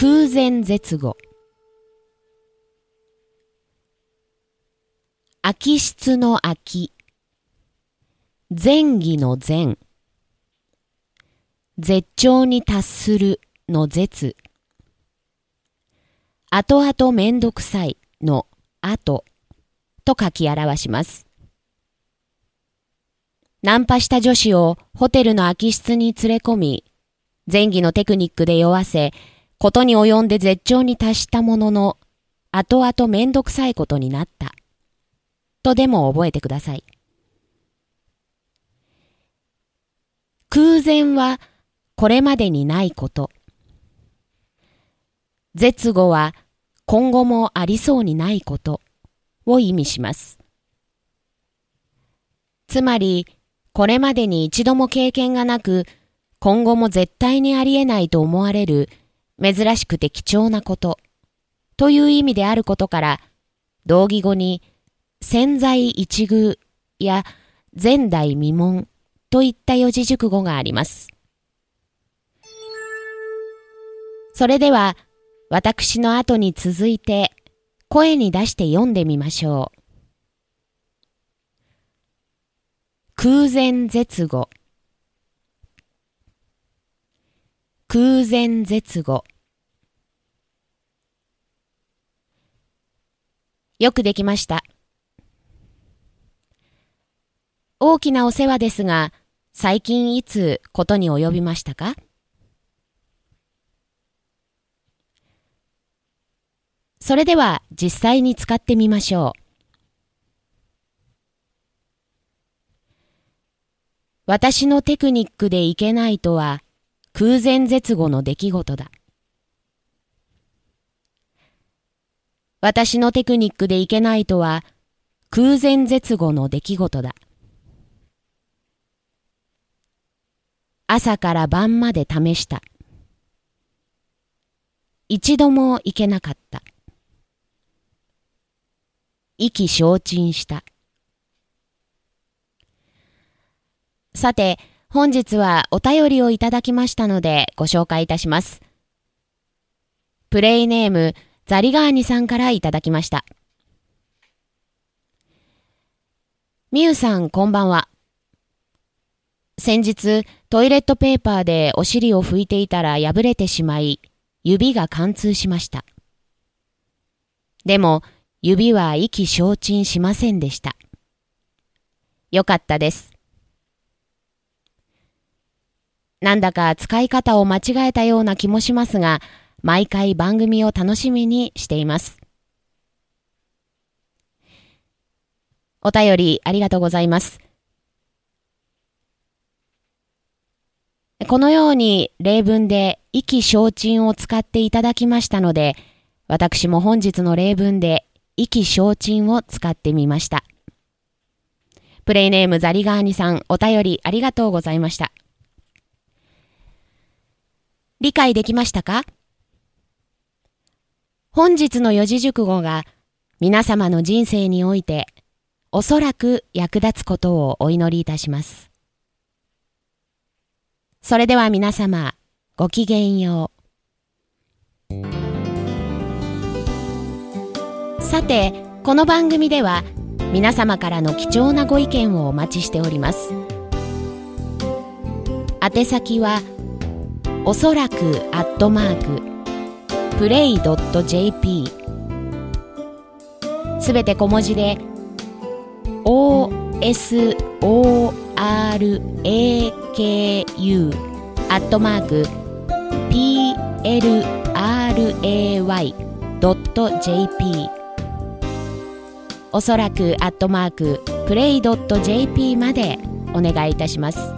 空前絶後。空き室の空き前儀の前。絶頂に達するの絶。後々めんどくさいの後。と書き表します。ナンパした女子をホテルの空き室に連れ込み、前儀のテクニックで酔わせ、ことに及んで絶頂に達したものの、後々めんどくさいことになった。とでも覚えてください。空前はこれまでにないこと。絶後は今後もありそうにないことを意味します。つまり、これまでに一度も経験がなく、今後も絶対にありえないと思われる珍しくて貴重なこと、という意味であることから、同義語に潜在一遇や前代未聞といった四字熟語があります。それでは、私の後に続いて声に出して読んでみましょう。空前絶後空前絶後よくできました。大きなお世話ですが、最近いつことに及びましたか？それでは実際に使ってみましょう。私のテクニックでいけないとは空前絶後の出来事だ。私のテクニックでいけないとは空前絶後の出来事だ。朝から晩まで試した。一度もいけなかった。意気消沈した。さて、本日はお便りをいただきましたのでご紹介いたします。プレイネームザリガーニさんからいただきました。みゆさんこんばんは。先日トイレットペーパーでお尻を拭いていたら破れてしまい指が貫通しました。でも指は意気消沈しませんでした。よかったです。なんだか使い方を間違えたような気もしますが、毎回番組を楽しみにしています。お便りありがとうございます。このように例文で意気消沈を使っていただきましたので、私も本日の例文で意気消沈を使ってみました。プレイネームザリガーニさん、お便りありがとうございました。理解できましたか？本日の四字熟語が皆様の人生においておそらく役立つことをお祈りいたします。それでは皆様、ごきげんよう。さて、この番組では皆様からの貴重なご意見をお待ちしております。宛先は、おそらくアットマークプレイドット .jp すべて小文字で OSORAKU アットマーク plray.jp おそらくアットマークプレイドット .jp までお願いいたします。